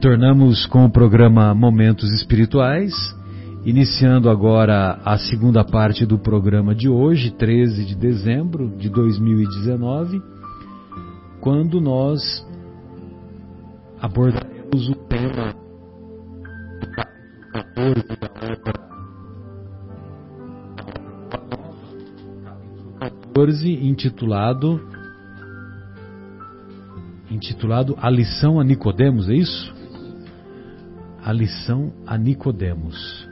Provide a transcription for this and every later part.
Retornamos com o programa Momentos Espirituais, iniciando agora a segunda parte do programa de hoje, 13 de dezembro de 2019, quando nós abordaremos o tema capítulo 14 da obra 14, intitulado intitulado A lição a Nicodemos, é isso? A lição a Nicodemos.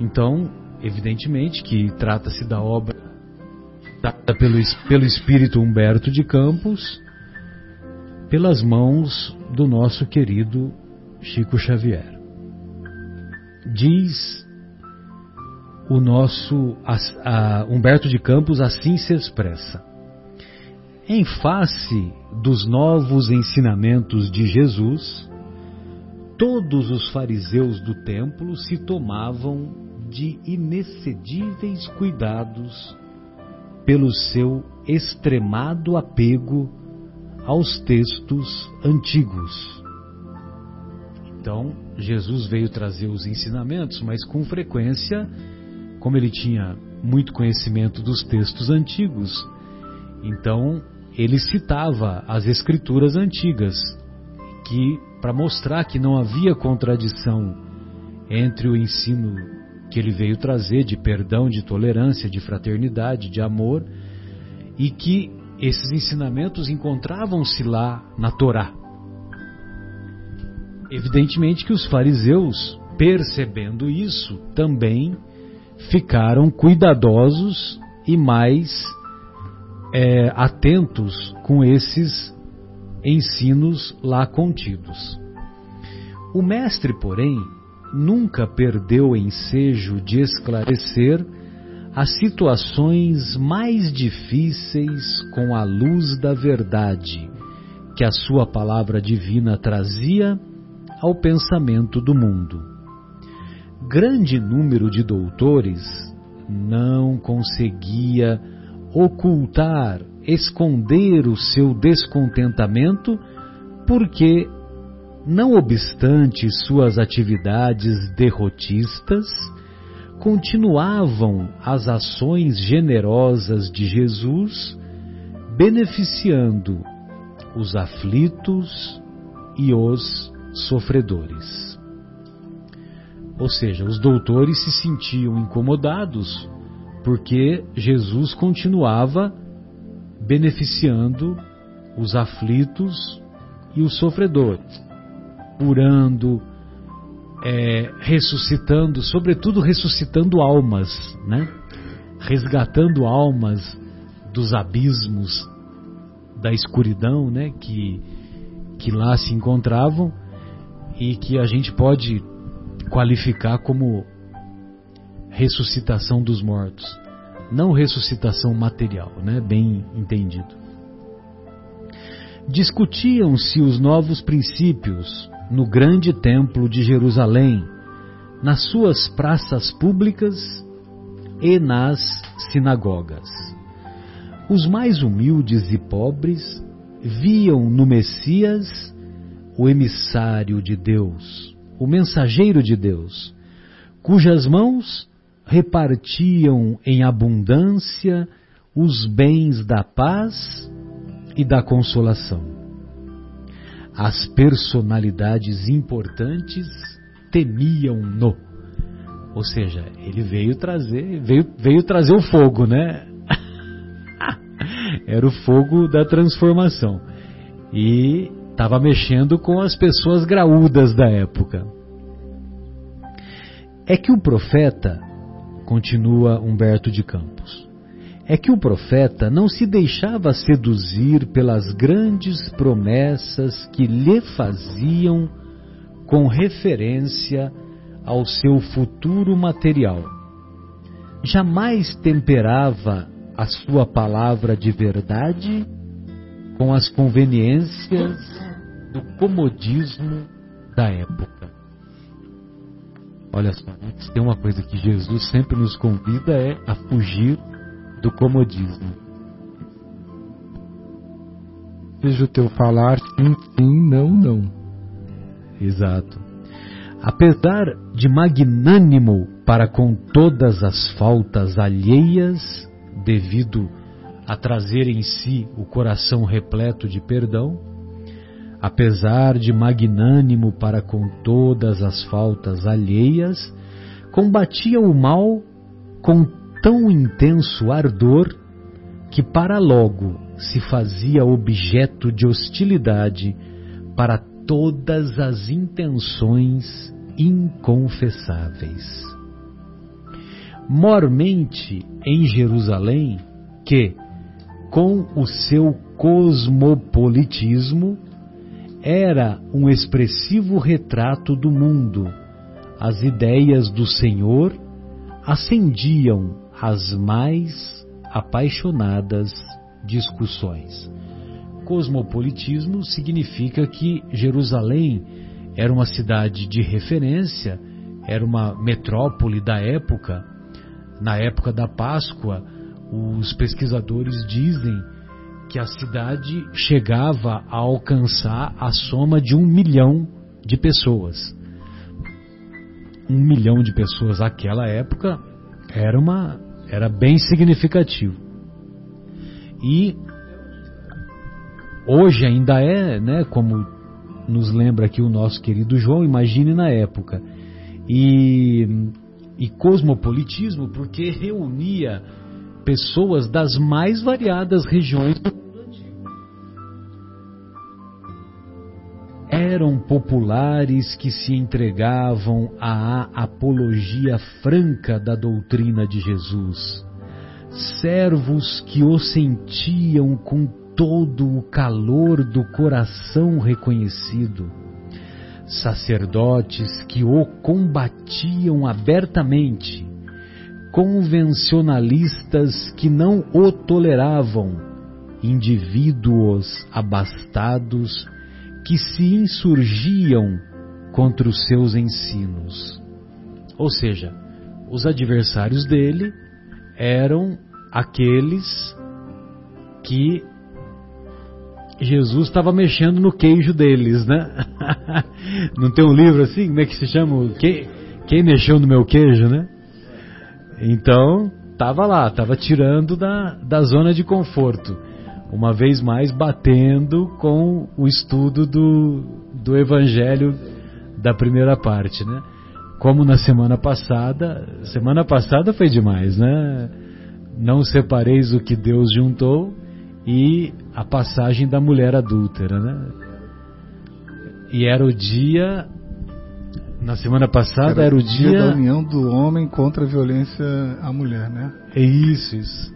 Então, evidentemente que trata-se da obra dada pelo, pelo espírito Humberto de Campos, pelas mãos do nosso querido Chico Xavier. Diz o nosso a, a Humberto de Campos assim se expressa. Em face dos novos ensinamentos de Jesus, todos os fariseus do templo se tomavam de inexcedíveis cuidados pelo seu extremado apego aos textos antigos. Então, Jesus veio trazer os ensinamentos, mas com frequência, como ele tinha muito conhecimento dos textos antigos, então ele citava as escrituras antigas, que para mostrar que não havia contradição entre o ensino que ele veio trazer de perdão, de tolerância, de fraternidade, de amor, e que esses ensinamentos encontravam-se lá na Torá. Evidentemente que os fariseus, percebendo isso, também ficaram cuidadosos e mais é, atentos com esses ensinos lá contidos. O mestre, porém, nunca perdeu o ensejo de esclarecer as situações mais difíceis com a luz da verdade que a sua palavra divina trazia ao pensamento do mundo. Grande número de doutores não conseguia ocultar, esconder o seu descontentamento, porque, não obstante suas atividades derrotistas, continuavam as ações generosas de Jesus, beneficiando os aflitos e os sofredores. Ou seja, os doutores se sentiam incomodados porque Jesus continuava beneficiando os aflitos e os sofredores, curando, é, ressuscitando, sobretudo ressuscitando almas, né? resgatando almas dos abismos da escuridão, né? que, que lá se encontravam e que a gente pode qualificar como ressuscitação dos mortos, não ressuscitação material, né? bem entendido. Discutiam-se os novos princípios no grande templo de Jerusalém, nas suas praças públicas e nas sinagogas. Os mais humildes e pobres viam no Messias o emissário de Deus, o mensageiro de Deus, cujas mãos repartiam em abundância os bens da paz e da consolação. As personalidades importantes temiam-no. Ou seja, ele veio trazer, veio, veio trazer o fogo, né? Era o fogo da transformação. E estava mexendo com as pessoas graúdas da época. É que o profeta continua Humberto de Campos, é que o profeta não se deixava seduzir pelas grandes promessas que lhe faziam com referência ao seu futuro material. Jamais temperava a sua palavra de verdade com as conveniências do comodismo da época. Olha só, se tem uma coisa que Jesus sempre nos convida é a fugir do comodismo. Vejo o teu falar, sim, sim, não, não. Exato. Apesar de magnânimo para com todas as faltas alheias, devido a trazer em si o coração repleto de perdão, apesar de magnânimo para com todas as faltas alheias, combatia o mal com tão intenso ardor que para logo se fazia objeto de hostilidade para todas as intenções inconfessáveis. Mormente em Jerusalém, que, com o seu cosmopolitismo, era um expressivo retrato do mundo, as ideias do Senhor acendiam as mais apaixonadas discussões. Cosmopolitismo significa que Jerusalém era uma cidade de referência, era uma metrópole da época. Na época da Páscoa, os pesquisadores dizem que a cidade chegava a alcançar a soma de um milhão de pessoas. Um milhão de pessoas naquela época era uma era bem significativo. E hoje ainda é, né, como nos lembra aqui o nosso querido João, imagine na época. E, e cosmopolitismo porque reunia pessoas das mais variadas regiões do mundo antigo. Eram populares que se entregavam à apologia franca da doutrina de Jesus, servos que o sentiam com todo o calor do coração reconhecido, sacerdotes que o combatiam abertamente, convencionalistas que não o toleravam, indivíduos abastados que se insurgiam contra os seus ensinos. Ou seja, os adversários dele eram aqueles que Jesus estava mexendo no queijo deles, né? Não tem um livro assim? Como é que se chama? Quem, quem mexeu no meu queijo, né? Então, estava lá, estava tirando da, da zona de conforto. Uma vez mais batendo com o estudo do, do Evangelho da primeira parte, né? Como na semana passada, semana passada foi demais, né? Não separeis o que Deus juntou e a passagem da mulher adúltera, né? E era o dia na semana passada era, era o dia... dia da união do homem contra a violência à mulher, né? É isso, isso.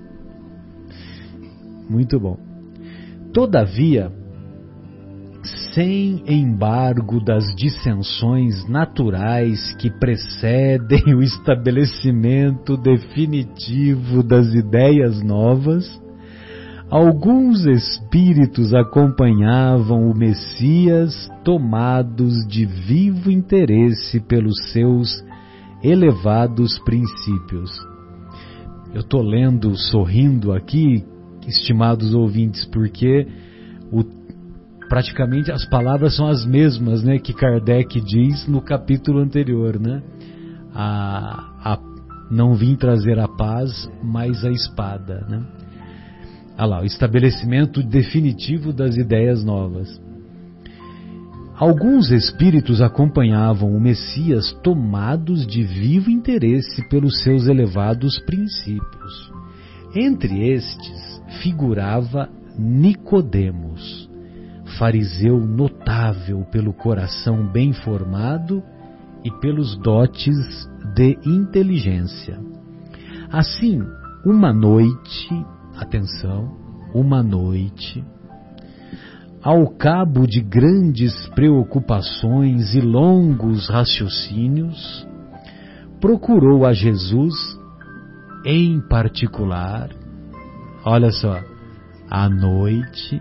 Muito bom. Todavia, sem embargo das dissensões naturais que precedem o estabelecimento definitivo das ideias novas, alguns espíritos acompanhavam o Messias tomados de vivo interesse pelos seus elevados princípios. Eu estou lendo, sorrindo aqui, estimados ouvintes, porque o, praticamente as palavras são as mesmas né, que Kardec diz no capítulo anterior. Né? A, a, não vim trazer a paz, mas a espada. Né? Olha lá, o estabelecimento definitivo das ideias novas. Alguns espíritos acompanhavam o Messias tomados de vivo interesse pelos seus elevados princípios. Entre estes figurava Nicodemos, fariseu notável pelo coração bem formado e pelos dotes de inteligência. Assim, uma noite atenção, uma noite, ao cabo de grandes preocupações e longos raciocínios, procurou a Jesus em particular, olha só, à noite,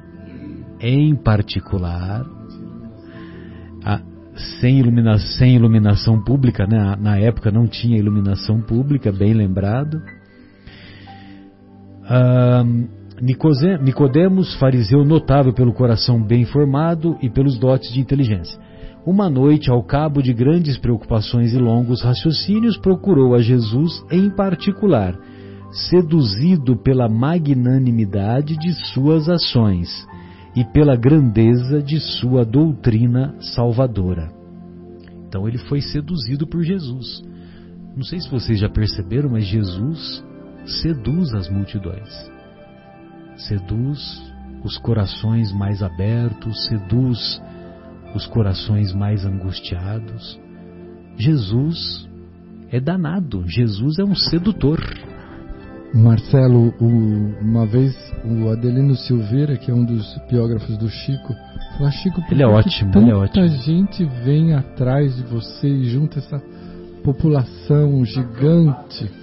em particular, a, sem, ilumina, sem iluminação pública, né? na época não tinha iluminação pública, bem lembrado, Nicodemos, fariseu notável pelo coração bem formado e pelos dotes de inteligência. Uma noite, ao cabo de grandes preocupações e longos raciocínios, procurou a Jesus em particular, seduzido pela magnanimidade de suas ações e pela grandeza de sua doutrina salvadora. Então ele foi seduzido por Jesus. Não sei se vocês já perceberam, mas Jesus seduz as multidões. Seduz os corações mais abertos, seduz os corações mais angustiados. Jesus é danado, Jesus é um sedutor. Marcelo, uma vez o Adelino Silveira, que é um dos biógrafos do Chico, falou: Chico, por ele é ótimo, tanta ele é ótimo. gente vem atrás de você e junta essa população gigante?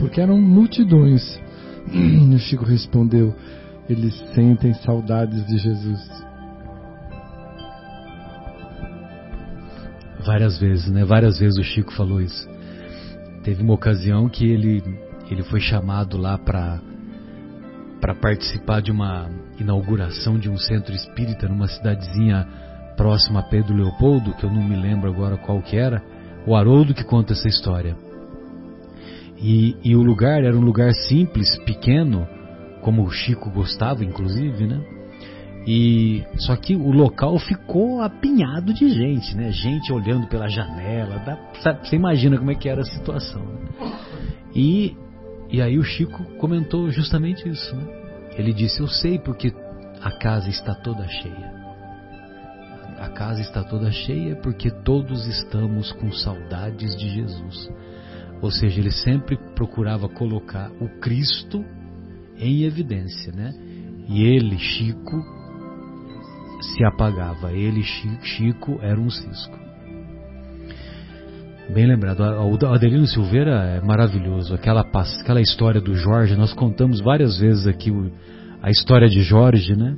Porque eram multidões. E o Chico respondeu: eles sentem saudades de Jesus. Várias vezes, né? Várias vezes o Chico falou isso. Teve uma ocasião que ele, ele foi chamado lá para para participar de uma inauguração de um centro espírita numa cidadezinha próxima a Pedro Leopoldo, que eu não me lembro agora qual que era, o Haroldo que conta essa história. E, e o lugar era um lugar simples, pequeno, como o Chico gostava, inclusive, né? E só que o local ficou apinhado de gente, né? Gente olhando pela janela, dá, sabe, você imagina como é que era a situação. Né? E e aí o Chico comentou justamente isso. Né? Ele disse: Eu sei porque a casa está toda cheia. A casa está toda cheia porque todos estamos com saudades de Jesus. Ou seja, ele sempre procurava colocar o Cristo em evidência, né? E ele, Chico, se apagava. Ele, Chico, era um cisco. Bem lembrado. O Adelino Silveira é maravilhoso. Aquela, aquela história do Jorge, nós contamos várias vezes aqui a história de Jorge, né?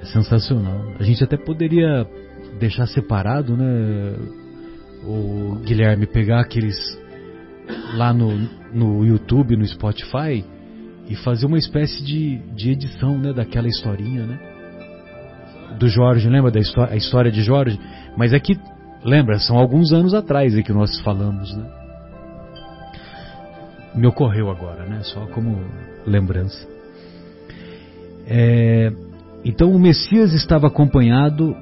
É sensacional. A gente até poderia deixar separado, né? O Guilherme pegar aqueles lá no, no YouTube, no Spotify e fazer uma espécie de, de edição, né? Daquela historinha, né? Do Jorge, lembra da história, a história de Jorge? Mas é que Lembra, são alguns anos atrás que nós falamos, né? Me ocorreu agora, né? Só como lembrança. É, então o Messias estava acompanhado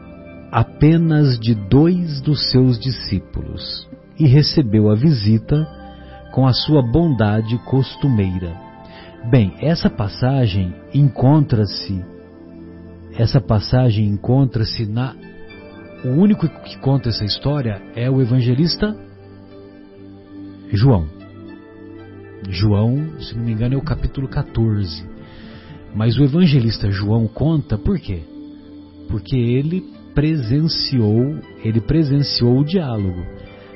apenas de dois dos seus discípulos e recebeu a visita com a sua bondade costumeira. Bem, essa passagem encontra-se essa passagem encontra-se na o único que conta essa história é o evangelista João. João, se não me engano, é o capítulo 14. Mas o evangelista João conta por quê? Porque ele presenciou, ele presenciou o diálogo.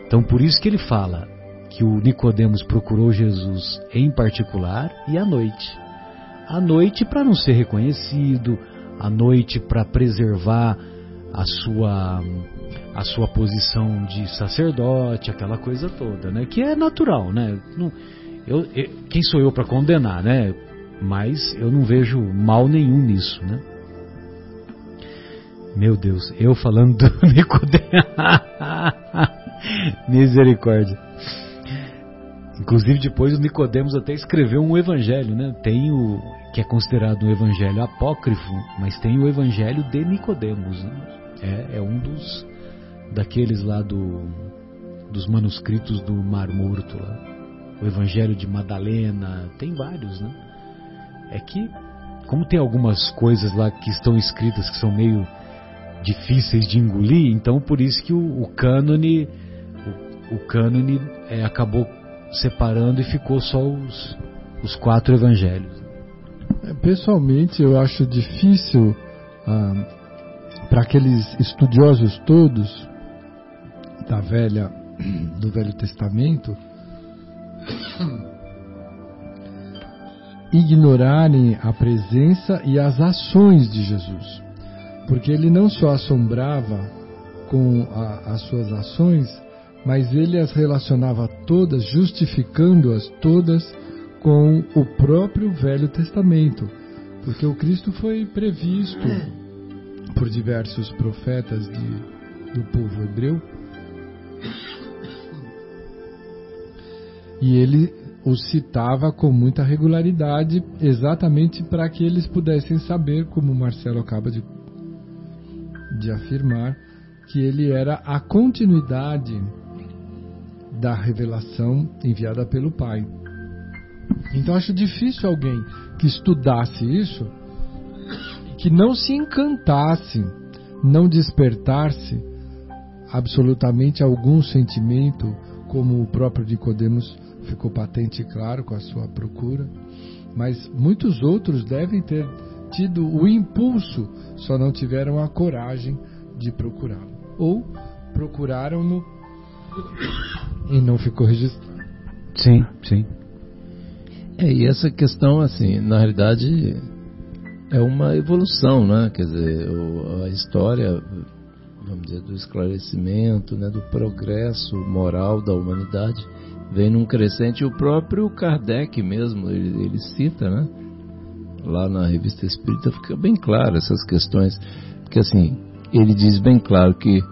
Então por isso que ele fala que o Nicodemos procurou Jesus em particular e à noite. À noite para não ser reconhecido, à noite para preservar a sua a sua posição de sacerdote, aquela coisa toda, né? Que é natural, né? Não, eu, eu, quem sou eu para condenar, né? Mas eu não vejo mal nenhum nisso, né? Meu Deus, eu falando do Nicodemo. Misericórdia. Inclusive depois o Nicodemos até escreveu um evangelho, né? Tem o que é considerado um evangelho apócrifo, mas tem o evangelho de Nicodemos, né? É, é um dos daqueles lá do, dos manuscritos do Mar Morto lá. O Evangelho de Madalena, tem vários, né? É que, como tem algumas coisas lá que estão escritas que são meio difíceis de engolir, então por isso que o, o cânone, o, o cânone é, acabou separando e ficou só os, os quatro evangelhos. É, pessoalmente, eu acho difícil ah, para aqueles estudiosos todos da velha do Velho Testamento ignorarem a presença e as ações de Jesus, porque ele não só assombrava com a, as suas ações, mas ele as relacionava todas, justificando-as todas com o próprio Velho Testamento, porque o Cristo foi previsto por diversos profetas de, do povo hebreu. E ele os citava com muita regularidade, exatamente para que eles pudessem saber, como Marcelo acaba de, de afirmar, que ele era a continuidade da revelação enviada pelo Pai. Então acho difícil alguém que estudasse isso, que não se encantasse, não despertasse absolutamente algum sentimento, como o próprio Nicodemos ficou patente e claro com a sua procura, mas muitos outros devem ter tido o impulso, só não tiveram a coragem de procurá-lo. Ou procuraram-no e não ficou registrado. Sim, sim. É, e essa questão, assim, na realidade é uma evolução, né? Quer dizer, a história, vamos dizer, do esclarecimento, né, do progresso moral da humanidade vem num crescente. O próprio Kardec mesmo, ele, ele cita, né? Lá na revista Espírita fica bem claro essas questões, porque assim, ele diz bem claro que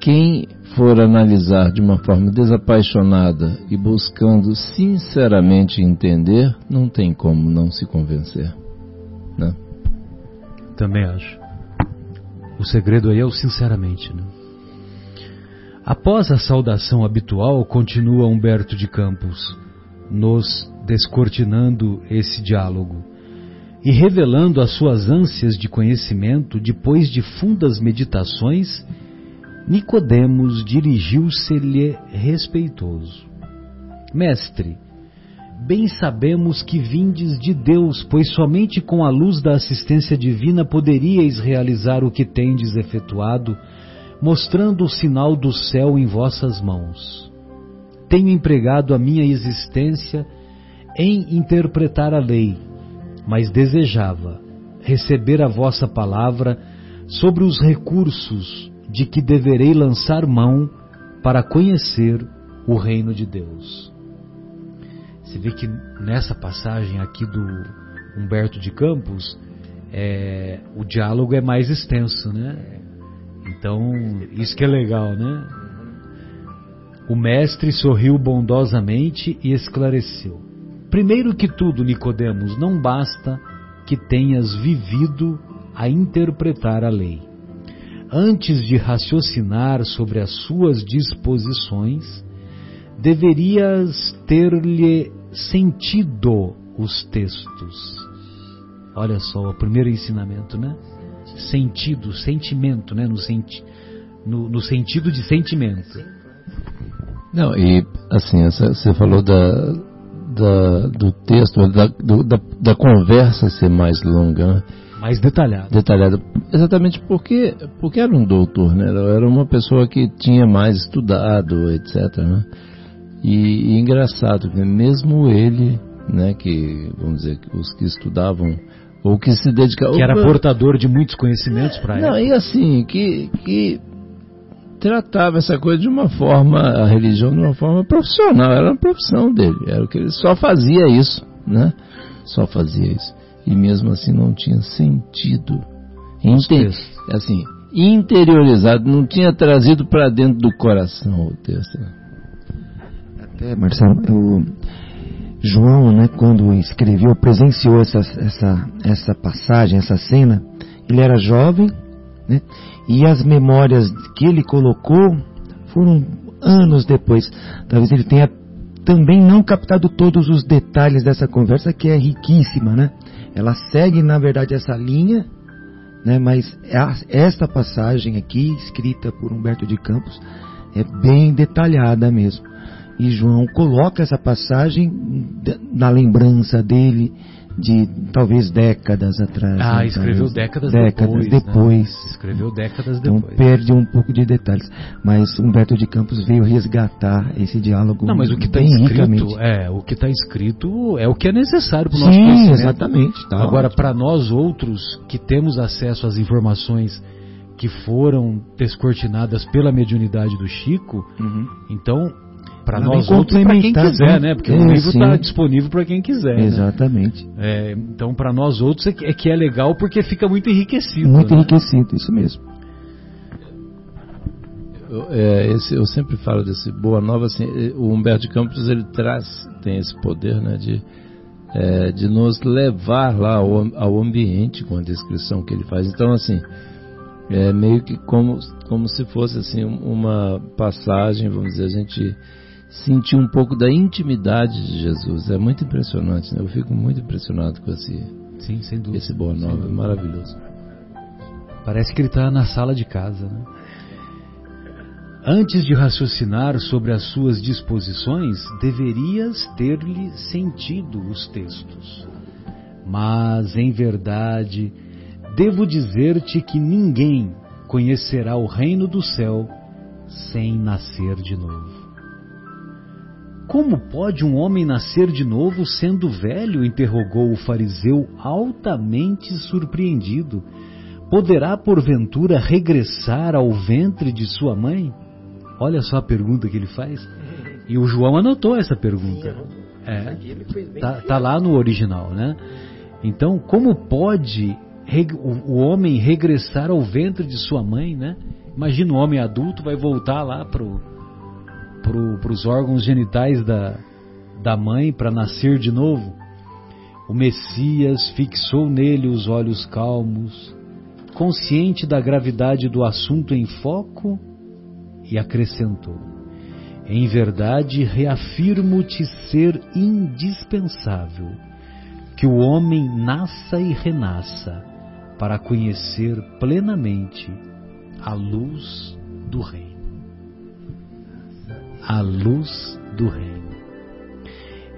quem for analisar de uma forma desapaixonada e buscando sinceramente entender, não tem como não se convencer. Né? Também acho. O segredo aí é o sinceramente. Né? Após a saudação habitual, continua Humberto de Campos, nos descortinando esse diálogo e revelando as suas ânsias de conhecimento depois de fundas meditações Nicodemos dirigiu-se-lhe respeitoso. Mestre, bem sabemos que vindes de Deus, pois somente com a luz da assistência divina poderíeis realizar o que tendes efetuado, mostrando o sinal do céu em vossas mãos. Tenho empregado a minha existência em interpretar a lei, mas desejava receber a vossa palavra sobre os recursos de que deverei lançar mão para conhecer o reino de Deus. Você vê que nessa passagem aqui do Humberto de Campos, é, o diálogo é mais extenso, né? Então, isso que é legal, né? O mestre sorriu bondosamente e esclareceu. Primeiro que tudo, Nicodemos, não basta que tenhas vivido a interpretar a lei antes de raciocinar sobre as suas disposições, deverias ter-lhe sentido os textos. Olha só, o primeiro ensinamento, né? Sentido, sentimento, né? No, senti no, no sentido de sentimento. Não, e assim, você falou da, da, do texto, da, do, da, da conversa ser mais longa, né? Mais detalhado. Detalhado. Exatamente porque, porque era um doutor, né? Era uma pessoa que tinha mais estudado, etc. Né? E, e engraçado, mesmo ele, né, que, vamos dizer, os que estudavam ou que se dedicavam. Que era portador de muitos conhecimentos para ele. Não, e assim, que, que tratava essa coisa de uma forma, a religião de uma forma profissional, era uma profissão dele, era o que ele só fazia isso, né? Só fazia isso e mesmo assim não tinha sentido. Inter, assim, interiorizado, não tinha trazido para dentro do coração o texto. Até, Marcelo, o João, né, quando escreveu, presenciou essa, essa, essa passagem, essa cena, ele era jovem, né, e as memórias que ele colocou foram anos depois. Talvez ele tenha também não captado todos os detalhes dessa conversa, que é riquíssima, né? Ela segue, na verdade, essa linha, né? mas esta passagem aqui, escrita por Humberto de Campos, é bem detalhada mesmo. E João coloca essa passagem na lembrança dele de talvez décadas atrás. Ah, né? escreveu décadas, décadas depois. depois. Né? Escreveu décadas então, depois. perde um pouco de detalhes. Mas Humberto de Campos veio resgatar esse diálogo. Não, mas o que está escrito é o que está escrito é o que é necessário para o nosso Sim, conhecimento. exatamente. Tá Agora, para nós outros que temos acesso às informações que foram descortinadas pela mediunidade do Chico, uhum. então para nós outros para quem quiser, né? Porque é, o livro está disponível para quem quiser. Né? Exatamente. Né? É, então, para nós outros é que, é que, é legal porque fica muito enriquecido. Muito né? enriquecido, isso mesmo. Eu, é, esse, eu sempre falo desse Boa Nova, assim, o Humberto de Campos ele traz, tem esse poder, né, de, é, de nos levar lá ao, ao ambiente com a descrição que ele faz. Então, assim, é meio que como, como se fosse assim uma passagem, vamos dizer, a gente sentir um pouco da intimidade de Jesus. É muito impressionante, né? Eu fico muito impressionado com esse, Sim, sem dúvida. esse Boa Nova, é maravilhoso. Parece que ele está na sala de casa, né? Antes de raciocinar sobre as suas disposições, deverias ter-lhe sentido os textos. Mas, em verdade, Devo dizer-te que ninguém conhecerá o reino do céu sem nascer de novo. Como pode um homem nascer de novo sendo velho? interrogou o fariseu, altamente surpreendido. Poderá, porventura, regressar ao ventre de sua mãe? Olha só a pergunta que ele faz. E o João anotou essa pergunta. É, tá, tá lá no original, né? Então, como pode o homem regressar ao ventre de sua mãe, né? Imagina um homem adulto vai voltar lá para os órgãos genitais da, da mãe para nascer de novo. O Messias fixou nele os olhos calmos, consciente da gravidade do assunto em foco, e acrescentou: Em verdade, reafirmo-te ser indispensável que o homem nasça e renasça para conhecer plenamente a luz do Reino. A luz do Reino.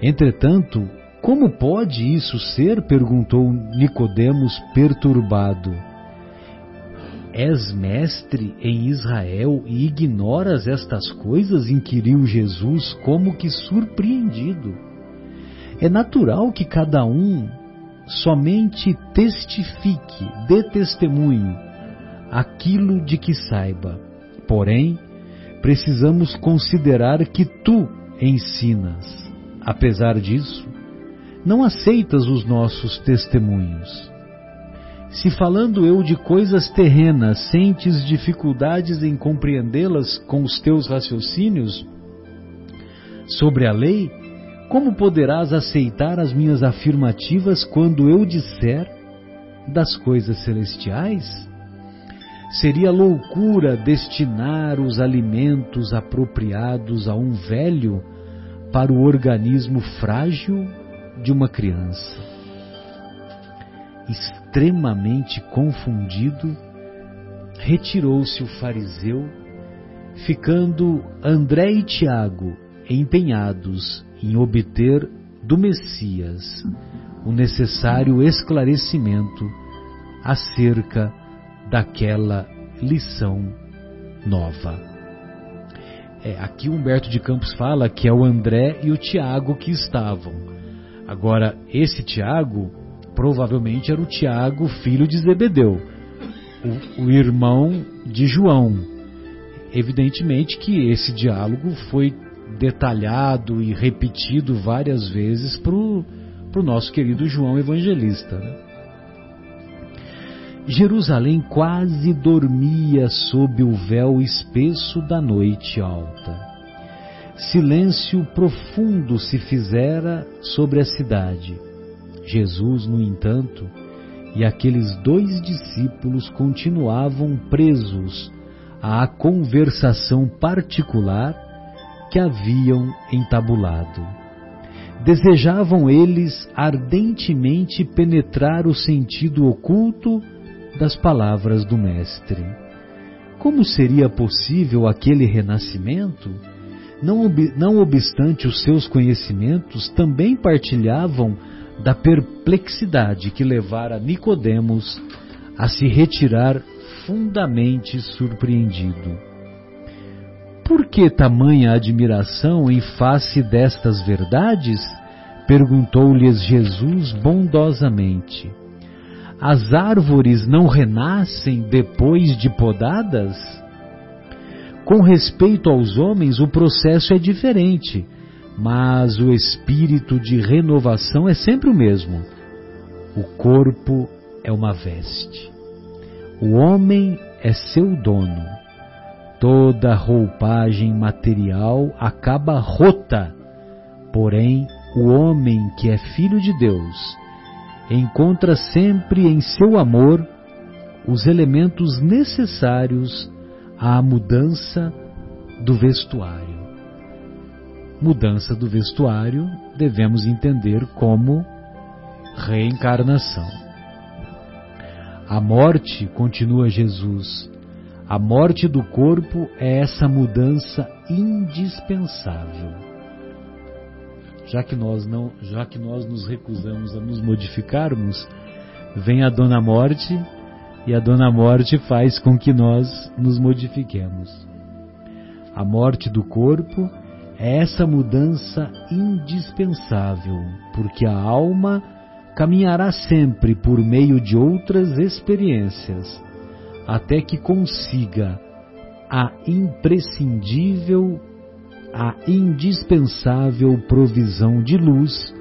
Entretanto, como pode isso ser? perguntou Nicodemos perturbado. És mestre em Israel e ignoras estas coisas? inquiriu Jesus, como que surpreendido. É natural que cada um somente testifique, dê testemunho aquilo de que saiba. Porém, precisamos considerar que tu ensinas. Apesar disso, não aceitas os nossos testemunhos. Se falando eu de coisas terrenas sentes dificuldades em compreendê-las com os teus raciocínios sobre a lei, como poderás aceitar as minhas afirmativas quando eu disser das coisas celestiais? Seria loucura destinar os alimentos apropriados a um velho para o organismo frágil de uma criança. Extremamente confundido, retirou-se o fariseu, ficando André e Tiago empenhados em obter do Messias o necessário esclarecimento acerca daquela lição nova. É, aqui Humberto de Campos fala que é o André e o Tiago que estavam. Agora, esse Tiago provavelmente era o Tiago, filho de Zebedeu, o, o irmão de João. Evidentemente que esse diálogo foi detalhado e repetido várias vezes para o nosso querido João Evangelista. Né? Jerusalém quase dormia sob o véu espesso da noite alta. Silêncio profundo se fizera sobre a cidade. Jesus, no entanto, e aqueles dois discípulos continuavam presos à conversação particular que haviam entabulado. Desejavam eles ardentemente penetrar o sentido oculto das palavras do Mestre. Como seria possível aquele renascimento? Não, ob não obstante os seus conhecimentos, também partilhavam da perplexidade que levara Nicodemos a se retirar fundamente surpreendido. Por que tamanha admiração em face destas verdades? Perguntou-lhes Jesus bondosamente. As árvores não renascem depois de podadas? Com respeito aos homens, o processo é diferente, mas o espírito de renovação é sempre o mesmo. O corpo é uma veste. O homem é seu dono. Toda roupagem material acaba rota, porém, o homem que é filho de Deus encontra sempre em seu amor os elementos necessários à mudança do vestuário. Mudança do vestuário devemos entender como reencarnação. A morte, continua Jesus, a morte do corpo é essa mudança indispensável. Já que nós não, já que nós nos recusamos a nos modificarmos, vem a dona morte e a dona morte faz com que nós nos modifiquemos. A morte do corpo é essa mudança indispensável, porque a alma caminhará sempre por meio de outras experiências, até que consiga a imprescindível, a indispensável provisão de luz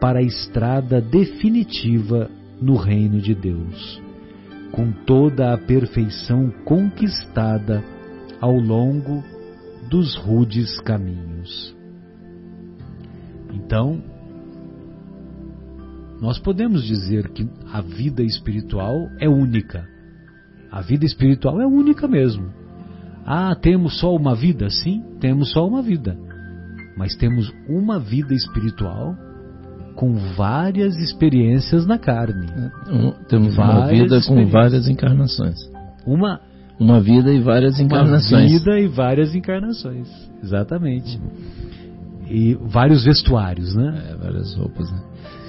para a estrada definitiva no reino de Deus, com toda a perfeição conquistada ao longo dos rudes caminhos. Então, nós podemos dizer que a vida espiritual é única. A vida espiritual é única mesmo. Ah, temos só uma vida? Sim, temos só uma vida. Mas temos uma vida espiritual com várias experiências na carne. Um, temos várias uma vida com várias encarnações. Uma uma vida e várias encarnações. Uma vida e várias encarnações, exatamente. E vários vestuários, né? É, várias roupas, né?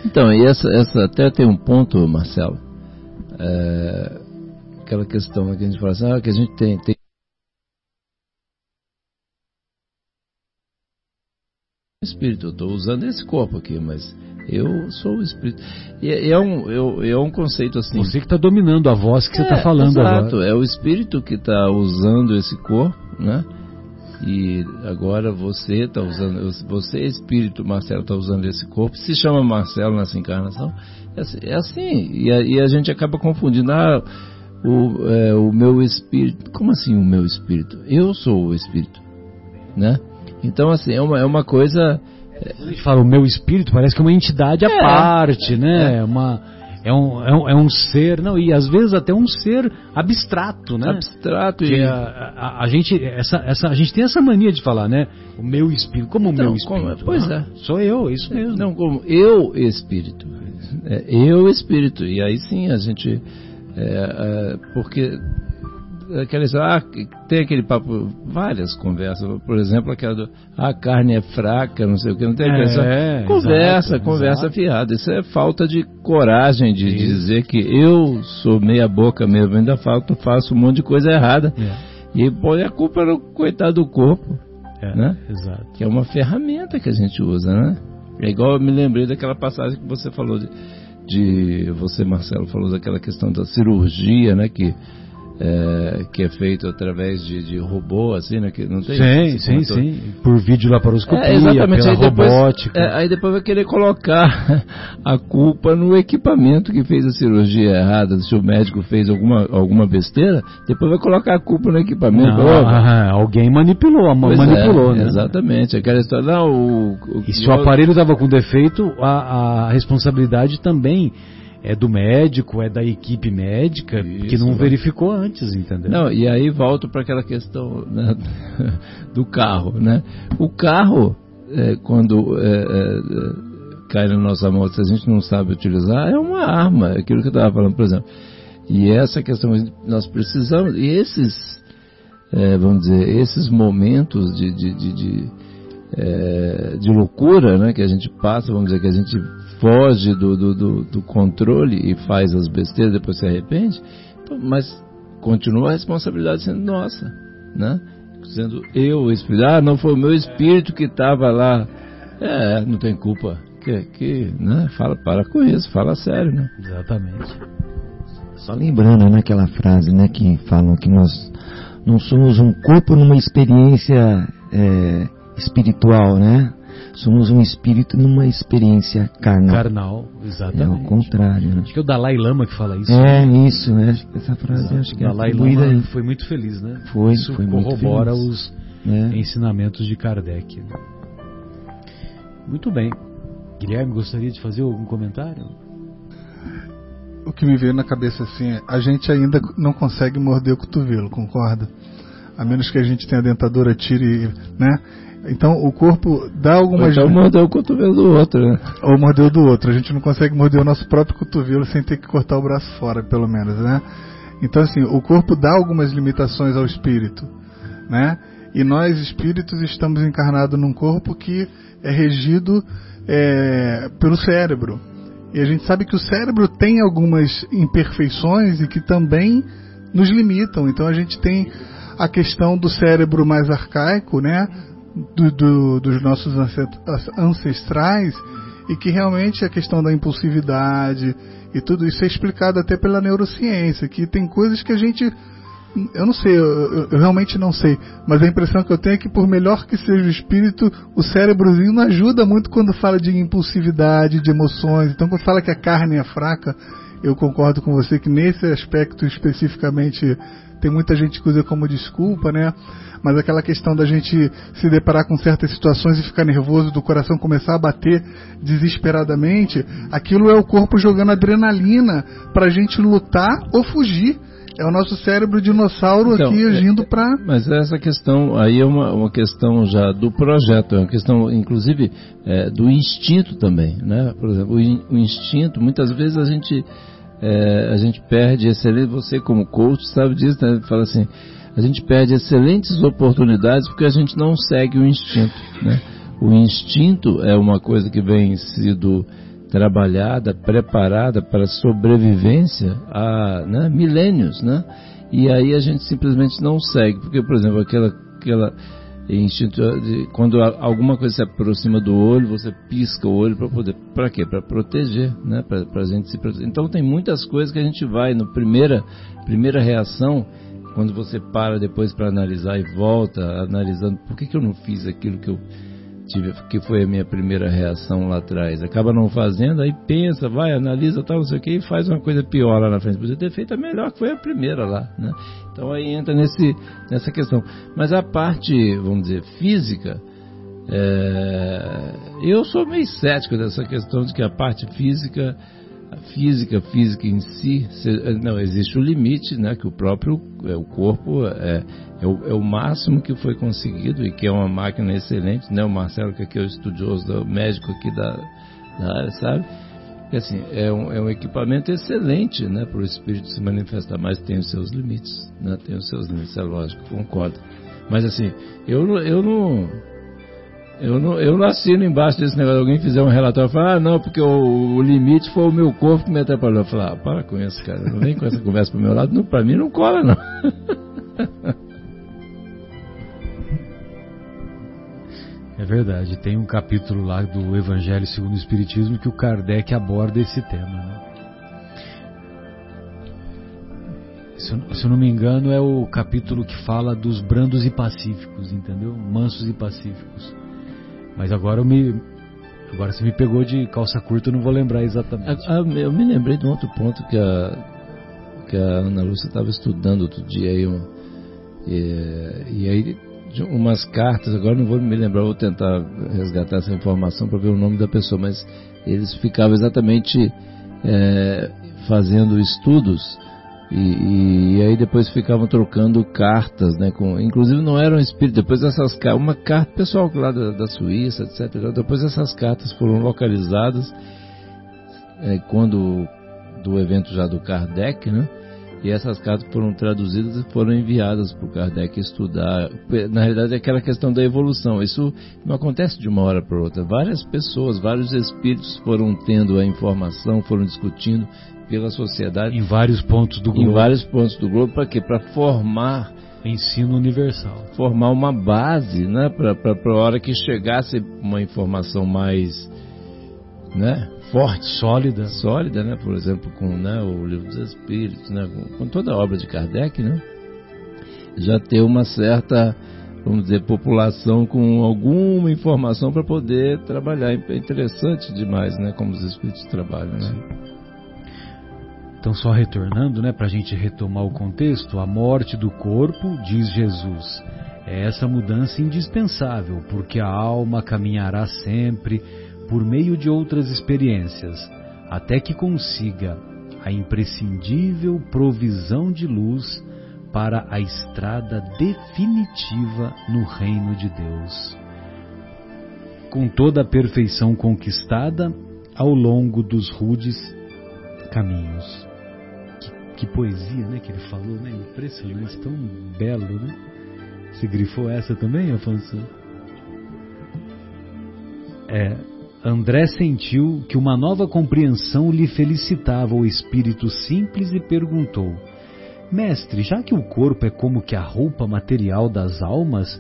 Então, e essa, essa até tem um ponto, Marcelo. É, aquela questão que a gente fala assim, ah, que a gente tem, tem espírito, eu estou usando esse corpo aqui, mas eu sou o espírito. E é, é um, é, é um conceito assim. Você que está dominando a voz que é, você está falando exato, agora. é o espírito que está usando esse corpo, né? E agora você está usando, você espírito, Marcelo, está usando esse corpo, se chama Marcelo nessa encarnação. É assim, é assim e, a, e, a, gente acaba confundindo. Ah, o, é, o meu espírito. Como assim o meu espírito? Eu sou o espírito, né? Então, assim, é uma, é uma coisa. Quando a gente fala o meu espírito, parece que é uma entidade à é, parte, né? É. Uma é um, é um, é um ser, não, e às vezes até um ser abstrato, né? Abstrato e. A, a, a, gente, essa, essa, a gente tem essa mania de falar, né? O meu espírito. Como o então, meu espírito? Como, pois ah, é. Sou eu, é isso mesmo. Não, como eu espírito. É, eu espírito. E aí sim a gente. É, é, porque aquela história, ah, tem aquele papo, várias conversas, por exemplo, aquela do, ah, a carne é fraca, não sei o que, não tem aquela é, Conversa, exato, conversa exato. fiada. Isso é falta de coragem de Isso. dizer que eu sou meia boca mesmo, ainda falta, faço um monte de coisa errada. É. E põe a culpa no coitado do corpo. É, né? Exato. Que é uma ferramenta que a gente usa, né? É igual eu me lembrei daquela passagem que você falou de, de você, Marcelo, falou daquela questão da cirurgia, né? Que é, que é feito através de, de, robô, assim, né? Que não tem sim, sim, sim. Por vídeo laparoscopia, é, exatamente. pela aí depois, robótica. É, aí depois vai querer colocar a culpa no equipamento que fez a cirurgia errada. Se o médico fez alguma, alguma besteira, depois vai colocar a culpa no equipamento. Não, ah, alguém manipulou, manipulou, é, né? Exatamente. Aquela história, não, o, o, e se o aparelho estava com defeito, a, a responsabilidade também é do médico, é da equipe médica Isso, que não né? verificou antes, entendeu? Não, e aí volto para aquela questão né, do carro, né? O carro, é, quando é, é, cai na nossa mão, se a gente não sabe utilizar, é uma arma, é aquilo que eu estava falando, por exemplo. E essa questão nós precisamos, e esses, é, vamos dizer, esses momentos de, de, de, de, é, de loucura, né, que a gente passa, vamos dizer, que a gente foge do, do, do, do controle e faz as besteiras, depois se arrepende, mas continua a responsabilidade sendo nossa, né? Sendo eu o espírito. Ah, não foi o meu espírito que estava lá. É, não tem culpa. Que, que, né? Fala, para com isso, fala sério, né? Exatamente. Só lembrando, né, aquela frase, né, que falam que nós não somos um corpo numa experiência é, espiritual, né? Somos um espírito numa experiência carnal. Carnal, exatamente. É o contrário, né? Acho que é o Dalai Lama que fala isso. É isso, né? Acho que Essa frase Exato. acho que o é Dalai atribuída Lama aí. foi muito feliz, né? Foi, Isso foi muito corrobora os É. ensinamentos de Kardec. Muito bem. Guilherme, gostaria de fazer algum comentário? O que me veio na cabeça assim é, a gente ainda não consegue morder o cotovelo, concorda? A menos que a gente tenha a dentadura, tire, né? Então o corpo dá algumas Então mordeu o cotovelo do outro, né? ou mordeu do outro. A gente não consegue morder o nosso próprio cotovelo sem ter que cortar o braço fora, pelo menos, né? Então assim, o corpo dá algumas limitações ao espírito, né? E nós espíritos estamos encarnados num corpo que é regido é, pelo cérebro. E a gente sabe que o cérebro tem algumas imperfeições e que também nos limitam. Então a gente tem a questão do cérebro mais arcaico, né? Do- do- dos nossos ancestrais e que realmente a questão da impulsividade e tudo isso é explicado até pela neurociência, que tem coisas que a gente eu não sei, eu- eu realmente não sei, mas a impressão que eu tenho é que por melhor que seja o espírito, o cérebrozinho não ajuda muito quando fala de impulsividade, de emoções. Então quando fala que a carne é fraca, eu concordo com você que nesse aspecto especificamente tem muita gente que usa como desculpa, né? Mas aquela questão da gente se deparar com certas situações e ficar nervoso, do coração começar a bater desesperadamente, aquilo é o corpo jogando adrenalina pra gente lutar ou fugir. É o nosso cérebro dinossauro Então, aqui é- agindo pra. Mas essa questão aí é uma, uma questão já do projeto, é uma questão, inclusive, é, do instinto também, né? Por exemplo, o, in- o instinto, muitas vezes a gente é, a gente perde excelente, você como coach sabe disso, né? Fala assim, a gente perde excelentes oportunidades porque a gente não segue o instinto, né? O instinto é uma coisa que vem sido trabalhada, preparada para sobrevivência há né, milênios, né? E aí a gente simplesmente não segue, porque, por exemplo, aquela, aquela quando alguma coisa se aproxima do olho, você pisca o olho para poder, para quê? Para proteger, né? Para a gente se proteger. Então tem muitas coisas que a gente vai no primeira primeira reação quando você para depois para analisar e volta analisando por que, que eu não fiz aquilo que eu tive, que foi a minha primeira reação lá atrás. Acaba não fazendo, aí pensa, vai, analisa tal, não sei o que, e faz uma coisa pior lá na frente. Podia ter feito a melhor que foi a primeira lá, né? Então aí entra nesse, nessa questão. Mas a parte, vamos dizer, física, é, eu sou meio cético dessa questão de que a parte física, a física, física em si, não existe o limite, né? Que o próprio é, o corpo é, é, o, é o máximo que foi conseguido e que é uma máquina excelente, né? O Marcelo que é o estudioso, o médico aqui da, da área, sabe? E, assim, é um, é um equipamento excelente, né? Para o espírito se manifestar, mas tem os seus limites, né? Tem os seus limites, é lógico, concordo. Mas assim, eu, eu não eu não, eu não assino embaixo desse negócio. Alguém fizer um relatório e falar, ah, não, porque o, o limite foi o meu corpo que me atrapalhou. Eu falar, ah, para com isso, cara. Não vem com essa conversa pro meu lado. Não, mim não cola, não. É verdade, tem um capítulo lá do Evangelho segundo o Espiritismo que o Kardec aborda esse tema. Né? Se, se eu não me engano, é o capítulo que fala dos brandos e pacíficos, entendeu? Mansos e pacíficos. Mas agora eu me. Agora você me pegou de calça curta, eu não vou lembrar exatamente. Eu me lembrei de um outro ponto que a, que a Ana Lúcia estava estudando outro dia aí. e, e aí, umas cartas, agora não vou me lembrar, vou tentar resgatar essa informação para ver o nome da pessoa, mas eles ficavam exatamente é, fazendo estudos e, e- aí depois ficavam trocando cartas, né? Com, inclusive não eram espíritos, depois essas uma carta pessoal lá da, da Suíça, etc. Depois essas cartas foram localizadas é, quando do evento já do Kardec, né? E essas cartas foram traduzidas e foram enviadas para o Kardec estudar. Na realidade, é aquela questão da evolução. Isso não acontece de uma hora para outra. Várias pessoas, vários espíritos foram tendo a informação, foram discutindo pela sociedade Em vários pontos do em globo. vários pontos do globo. Para quê? Para formar Ensino universal. formar uma base, né, para a hora que chegasse uma informação mais, né, forte, Sólida. sólida, né, por exemplo, com né, o livro dos Espíritos, né, com, com toda a obra de Kardec, né, já ter uma certa, vamos dizer, população com alguma informação para poder trabalhar. É interessante demais, né, como os espíritos trabalham, né? Então, só retornando, né, para a gente retomar o contexto, a morte do corpo, diz Jesus, é essa mudança indispensável, porque a alma caminhará sempre por meio de outras experiências, até que consiga a imprescindível provisão de luz para a estrada definitiva no reino de Deus. Com toda a perfeição conquistada ao longo dos rudes caminhos. Que, que poesia, né, que ele falou, né? Impressionante, tão belo, né? Você grifou essa também, Afonso? É, André sentiu que uma nova compreensão lhe felicitava o espírito simples e perguntou: Mestre, já que o corpo é como que a roupa material das almas,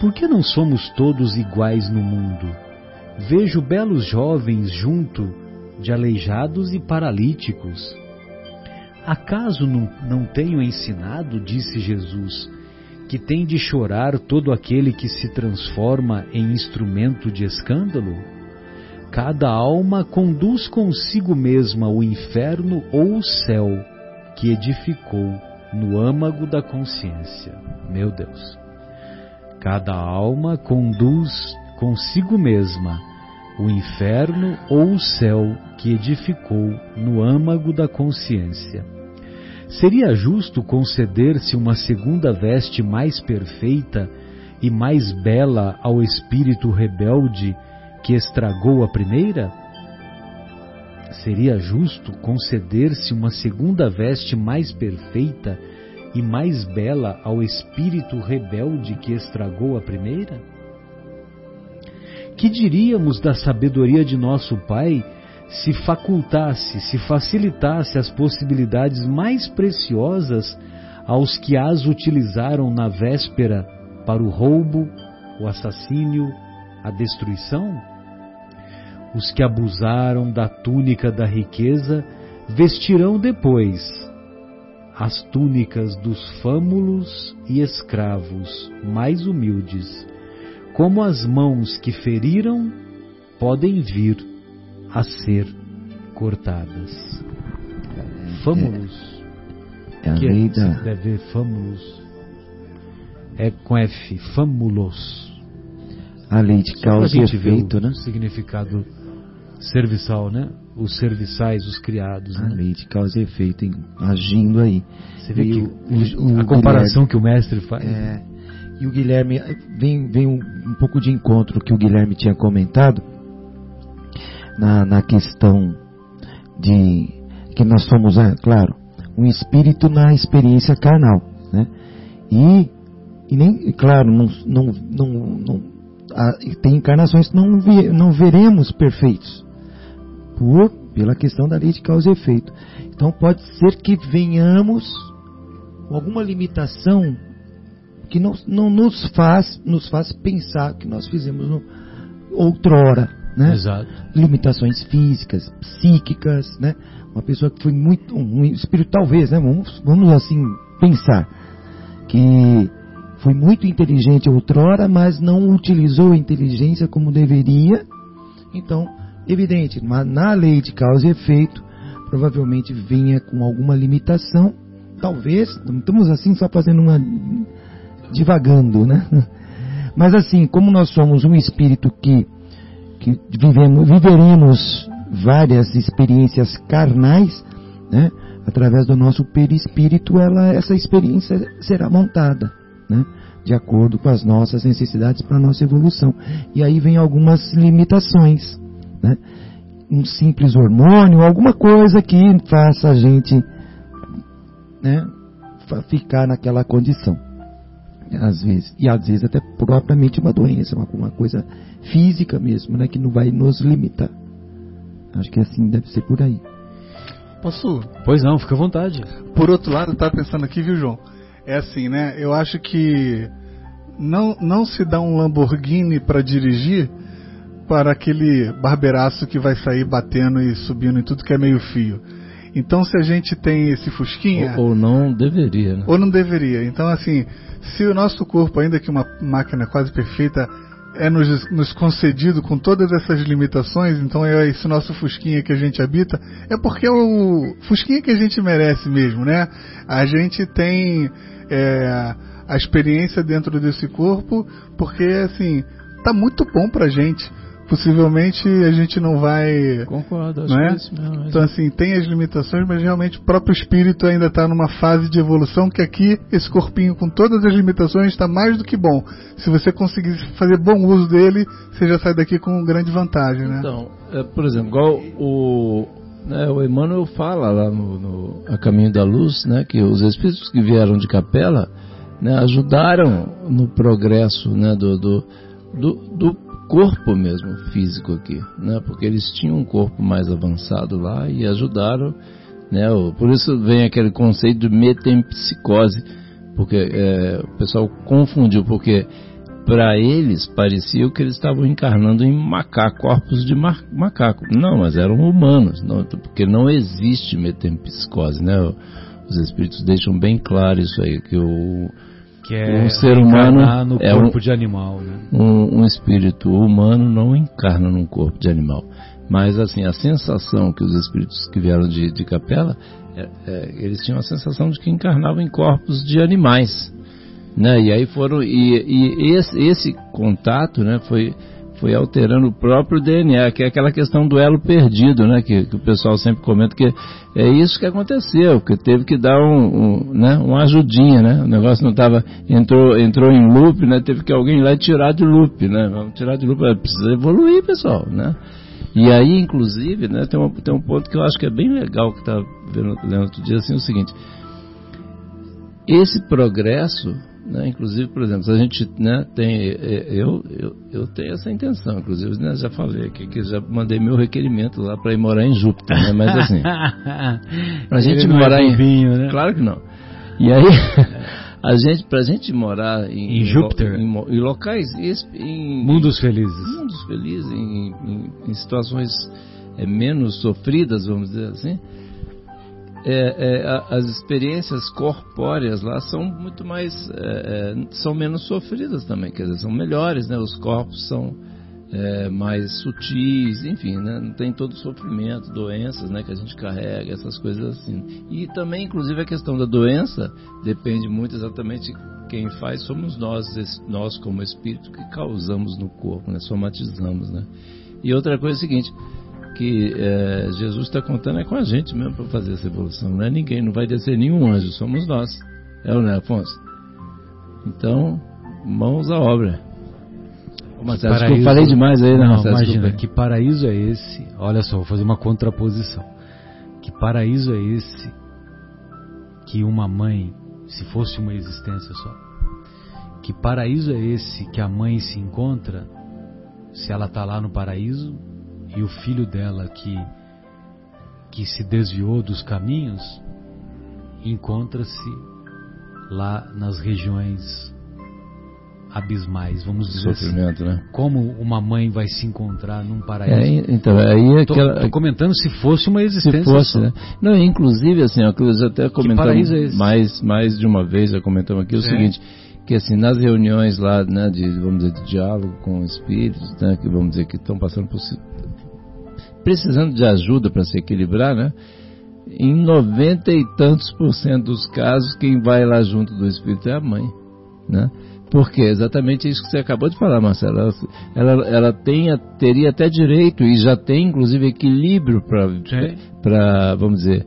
por que não somos todos iguais no mundo? Vejo belos jovens junto de aleijados e paralíticos. Acaso não, não tenho ensinado, disse Jesus, que tem de chorar todo aquele que se transforma em instrumento de escândalo? Cada alma conduz consigo mesma o inferno ou o céu que edificou no âmago da consciência. Meu Deus. Cada alma conduz consigo mesma o inferno ou o céu que edificou no âmago da consciência. Seria justo conceder-se uma segunda veste mais perfeita e mais bela ao espírito rebelde que estragou a primeira? Seria justo conceder-se uma segunda veste mais perfeita e mais bela ao espírito rebelde que estragou a primeira? Que diríamos da sabedoria de nosso Pai se facultasse, se facilitasse as possibilidades mais preciosas aos que as utilizaram na véspera para o roubo, o assassínio, a destruição? Os que abusaram da túnica da riqueza vestirão depois as túnicas dos fâmulos e escravos mais humildes, como as mãos que feriram podem vir a ser cortadas. Fâmulos. É a que lei é, da. deve ver fâmulos. É com F, fâmulos. A lei de causa e efeito, o né? significado serviçal, né? Os serviçais, os criados, A né? lei de causa e efeito agindo aí. Você vê E que o- o- a o comparação que o mestre faz. É, e o Guilherme, vem, vem um, um pouco de encontro que o Guilherme tinha comentado na, na questão de que nós somos, é, claro, um espírito na experiência carnal, né? E, e nem, claro, não, não, não, não há- tem encarnações que não, ve- não veremos perfeitos, por, pela questão da lei de causa e efeito. Então pode ser que venhamos com alguma limitação que não, não nos faz nos faz pensar que nós fizemos no, outrora, né? Exato. Limitações físicas, psíquicas, né? Uma pessoa que foi muito um espírito talvez, né? Vamos, vamos assim pensar que foi muito inteligente outrora, mas não utilizou a inteligência como deveria. Então, evidente, mas na lei de causa e efeito, provavelmente venha com alguma limitação. Talvez, não estamos assim só fazendo uma divagando, né? Mas assim, como nós somos um espírito que, que vivemos, viveremos várias experiências carnais, né? Através do nosso perispírito, ela, essa experiência será montada, né? De acordo com as nossas necessidades para a nossa evolução. E aí vem algumas limitações, né? Um simples hormônio, alguma coisa que faça a gente, né? Ficar naquela condição às vezes e às vezes até propriamente uma doença, uma, uma coisa física mesmo, né, que não vai nos limitar. Acho que assim deve ser por aí. Posso? Pois não, fica à vontade. Por outro lado, eu tava pensando aqui, viu, João? É assim, né? Eu acho que não, não se dá um Lamborghini para dirigir para aquele barbeiraço que vai sair batendo e subindo em tudo que é meio fio. Então, se a gente tem esse fusquinha. Ou, ou não deveria, né? Ou não deveria. Então, assim, se o nosso corpo, ainda que uma máquina quase perfeita, é nos, nos, concedido com todas essas limitações, então é esse nosso Fusquinha que a gente habita, é porque é o Fusquinha que a gente merece mesmo, né? A gente tem é, a experiência dentro desse corpo, porque assim, tá muito bom pra gente possivelmente a gente não vai. Concordo, acho é? Isso mesmo, Então, assim, tem as limitações, mas realmente o próprio espírito ainda está numa fase de evolução que aqui, esse corpinho com todas as limitações, está mais do que bom. Se você conseguir fazer bom uso dele, você já sai daqui com grande vantagem, né? Então, é, por exemplo, igual o. Né, o Emmanuel fala lá no, no A Caminho da Luz, né, que os espíritos que vieram de capela né, ajudaram no progresso né, do, do, do, do corpo mesmo físico aqui, né? Porque eles tinham um corpo mais avançado lá e ajudaram, né? Por isso vem aquele conceito de metempsicose, porque é, o pessoal confundiu, porque para eles parecia que eles estavam encarnando em macaco, corpos de macaco. Não, mas eram humanos, não, porque não existe metempsicose, né? Os espíritos deixam bem claro isso aí, que o que é um ser humano no é corpo um, de animal, né? Um, um, espírito humano não encarna num corpo de animal. Mas assim, a sensação que os espíritos que vieram de, de capela, é, é, eles tinham a sensação de que encarnavam em corpos de animais. Né? E aí foram. E, e esse, esse contato né, foi foi alterando o próprio DNA, que é aquela questão do elo perdido, né? Que, que o pessoal sempre comenta que é isso que aconteceu, que teve que dar um, um né? uma ajudinha, né? O negócio não estava entrou entrou em loop, né? Teve que alguém lá tirar de loop, né? Vamos tirar de loop, precisa evoluir, pessoal, né? E aí, inclusive, né? Tem, uma, tem um ponto que eu acho que é bem legal que está vendo lendo outro dia, assim, o seguinte: esse progresso né? Inclusive, por exemplo, se a gente né, tem. É, eu, eu, eu tenho essa intenção, inclusive, né, já falei aqui que já mandei meu requerimento lá para ir morar em Júpiter, né? Mas assim. pra gente morar é em. Né? Claro que não. E aí. A gente, pra gente morar em, em Júpiter, em, em, locais, em, mundos felizes, mundos felizes, em, em situações é, menos sofridas, vamos dizer assim, é, é, as experiências corpóreas lá são muito mais, é, é, são menos sofridas também, quer dizer, são melhores, né? Os corpos são é, mais sutis, enfim, né? Não tem todo o sofrimento, doenças, né? Que a gente carrega, essas coisas assim. E também, inclusive, a questão da doença depende muito exatamente quem faz somos nós, nós como espírito que causamos no corpo, né? Somatizamos, né? E outra coisa é o seguinte que é, Jesus está contando é com a gente mesmo para fazer essa evolução. Não é ninguém, não vai descer nenhum anjo, somos nós. É o né, Afonso? Então, mãos à obra. Marcelo, paraíso... eu falei demais aí, né, Não, Marcelo, imagina, que paraíso é esse? Olha só, vou fazer uma contraposição. Que paraíso é esse que uma mãe, se fosse uma existência só, que paraíso é esse que a mãe se encontra se ela está lá no paraíso e o filho dela que que se desviou dos caminhos encontra-se lá nas regiões abismais, vamos dizer assim. Sofrimento. Né? Como uma mãe vai se encontrar num paraíso? É, então, aí é aquela... tô, comentando se fosse uma existência. Se fosse, né? Não, inclusive, assim, ó, que até comentamos é mais, mais de uma vez, já comentamos aqui, é. o seguinte, que assim, nas reuniões lá, né, de, vamos dizer, de diálogo com espíritos, né, que vamos dizer que estão passando por precisando de ajuda para se equilibrar, né? Em noventa e tantos por cento dos casos, quem vai lá junto do espírito é a mãe, né? Porque é exatamente isso que você acabou de falar, Marcelo. Ela, ela, ela tem, teria até direito e já tem, inclusive, equilíbrio para, vamos dizer,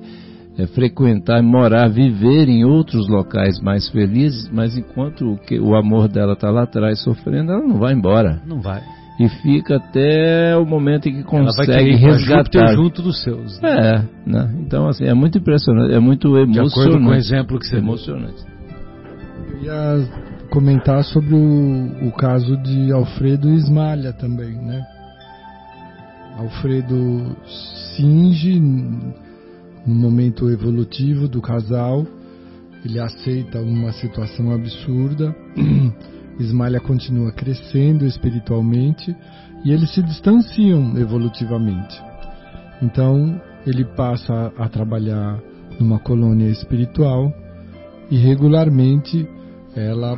é, frequentar, morar, viver em outros locais mais felizes, mas enquanto o, que, o amor dela está lá atrás sofrendo, ela não vai embora. Não vai e fica até o momento em que consegue resgatar junto dos seus. Né? É, né? Então assim é muito impressionante, é muito emocionante. De acordo com o exemplo que você emocionante. Eu ia comentar sobre o, o caso de Alfredo Ismalha também, né? Alfredo Singe no momento evolutivo do casal, ele aceita uma situação absurda Ismalha continua crescendo espiritualmente e eles se distanciam evolutivamente. Então, ele passa a trabalhar numa colônia espiritual e regularmente ela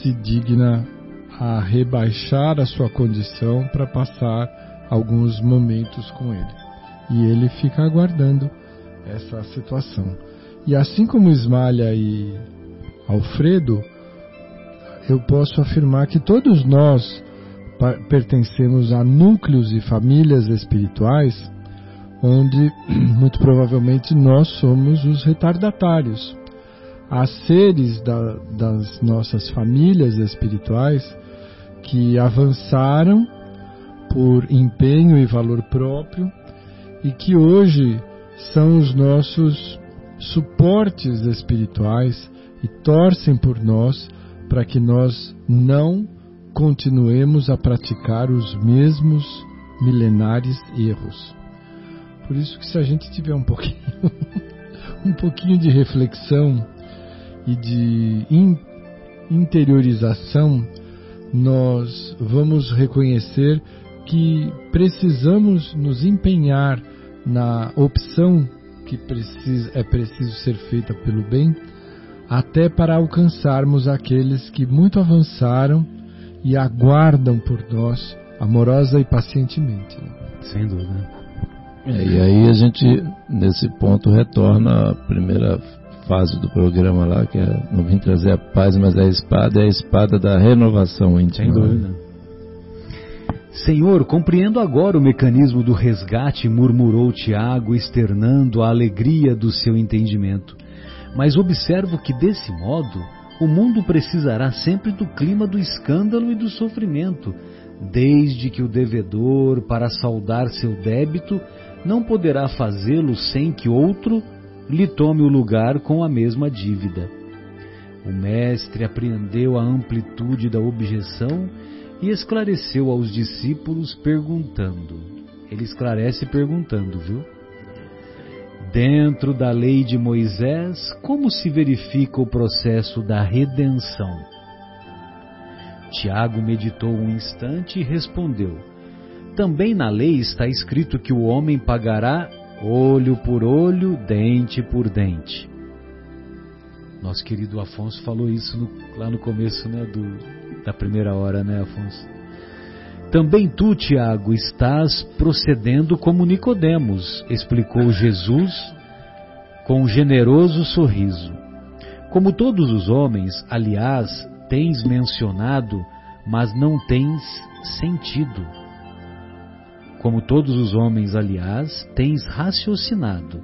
se digna a rebaixar a sua condição para passar alguns momentos com ele. E ele fica aguardando essa situação. E assim como Ismalha e Alfredo, eu posso afirmar que todos nós pertencemos a núcleos e famílias espirituais onde muito provavelmente nós somos os retardatários. Há seres da, das nossas famílias espirituais que avançaram por empenho e valor próprio e que hoje são os nossos suportes espirituais e torcem por nós para que nós não continuemos a praticar os mesmos milenares erros. Por isso que se a gente tiver um pouquinho, um pouquinho de reflexão e de in, interiorização, nós vamos reconhecer que precisamos nos empenhar na opção que precisa, é preciso ser feita pelo bem, até para alcançarmos aqueles que muito avançaram e aguardam por nós amorosa e pacientemente. Sem dúvida. É, e aí a gente, nesse ponto, retorna à primeira fase do programa lá, que é não vim trazer a paz, mas a espada é a espada da renovação íntima. Sem dúvida. Senhor, compreendo agora o mecanismo do resgate, murmurou Tiago, externando a alegria do seu entendimento. Mas observo que desse modo o mundo precisará sempre do clima do escândalo e do sofrimento, desde que o devedor, para saldar seu débito, não poderá fazê-lo sem que outro lhe tome o lugar com a mesma dívida. O mestre apreendeu a amplitude da objeção e esclareceu aos discípulos perguntando. Ele esclarece perguntando, viu? Dentro da lei de Moisés, como se verifica o processo da redenção? Tiago meditou um instante e respondeu: também na lei está escrito que o homem pagará olho por olho, dente por dente. Nosso querido Afonso falou isso no, lá no começo né, do, da primeira hora, né, Afonso? Também tu, Tiago, estás procedendo como Nicodemos, explicou Jesus com um generoso sorriso. Como todos os homens, aliás, tens mencionado, mas não tens sentido. Como todos os homens, aliás, tens raciocinado,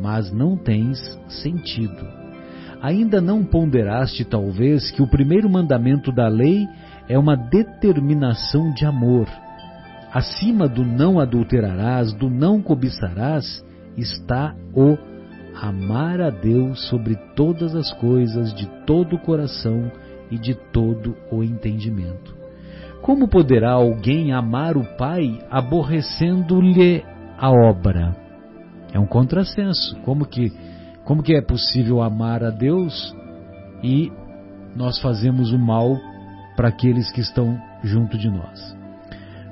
mas não tens sentido. Ainda não ponderaste, talvez, que o primeiro mandamento da lei é uma determinação de amor. Acima do não adulterarás, do não cobiçarás, está o amar a Deus sobre todas as coisas, de todo o coração e de todo o entendimento. Como poderá alguém amar o Pai aborrecendo-lhe a obra? É um contrassenso. Como que, como que é possível amar a Deus e nós fazemos o mal para aqueles que estão junto de nós?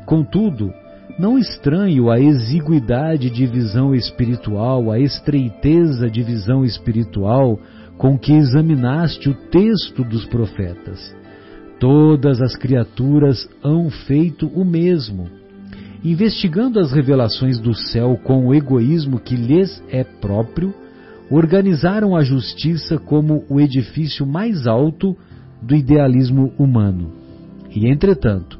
Contudo, não estranho a exiguidade de visão espiritual, a estreiteza de visão espiritual com que examinaste o texto dos profetas Todas as criaturas hão feito o mesmo, investigando as revelações do céu com o egoísmo que lhes é próprio, organizaram a justiça como o edifício mais alto do idealismo humano. E, entretanto,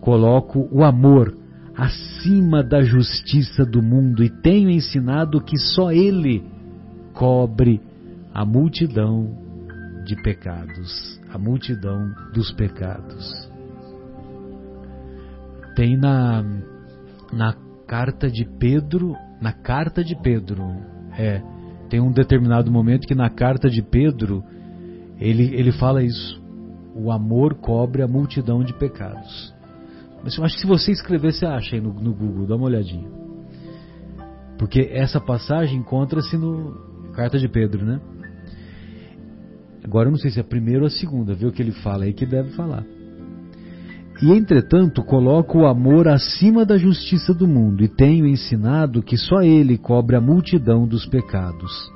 coloco o amor acima da justiça do mundo e tenho ensinado que só ele cobre a multidão de pecados a multidão dos pecados. Tem na, na carta de Pedro, na carta de Pedro, é, tem um determinado momento que na carta de Pedro ele, ele fala isso. O amor cobre a multidão de pecados. Mas eu acho que se você escrever, você acha aí no, no Google, dá uma olhadinha. Porque essa passagem encontra-se no Carta de Pedro, né? Agora eu não sei se é a primeira ou a segunda, vê o que ele fala aí que deve falar. E entretanto coloco o amor acima da justiça do mundo e tenho ensinado que só ele cobre a multidão dos pecados.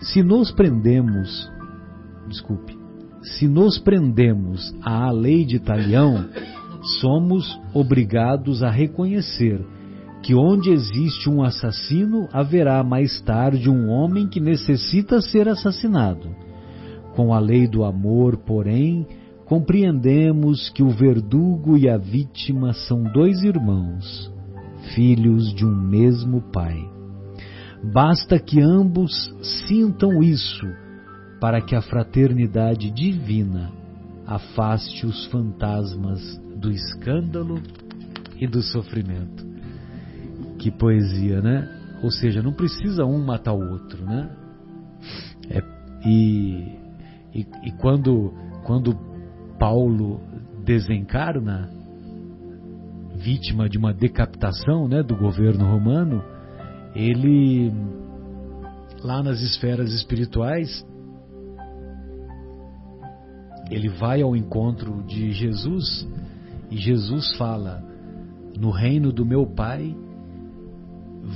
Se nos prendemos, desculpe, se nos prendemos à lei de Talião, somos obrigados a reconhecer que onde existe um assassino haverá mais tarde um homem que necessita ser assassinado. Com a lei do amor, porém, compreendemos que o verdugo e a vítima são dois irmãos, filhos de um mesmo pai. Basta que ambos sintam isso para que a fraternidade divina afaste os fantasmas do escândalo e do sofrimento. Que poesia, né? Ou seja, não precisa um matar o outro, né? É, e, e, e quando, quando Paulo desencarna, vítima de uma decapitação né, do governo romano, ele, lá nas esferas espirituais, ele vai ao encontro de Jesus e Jesus fala: No reino do meu Pai,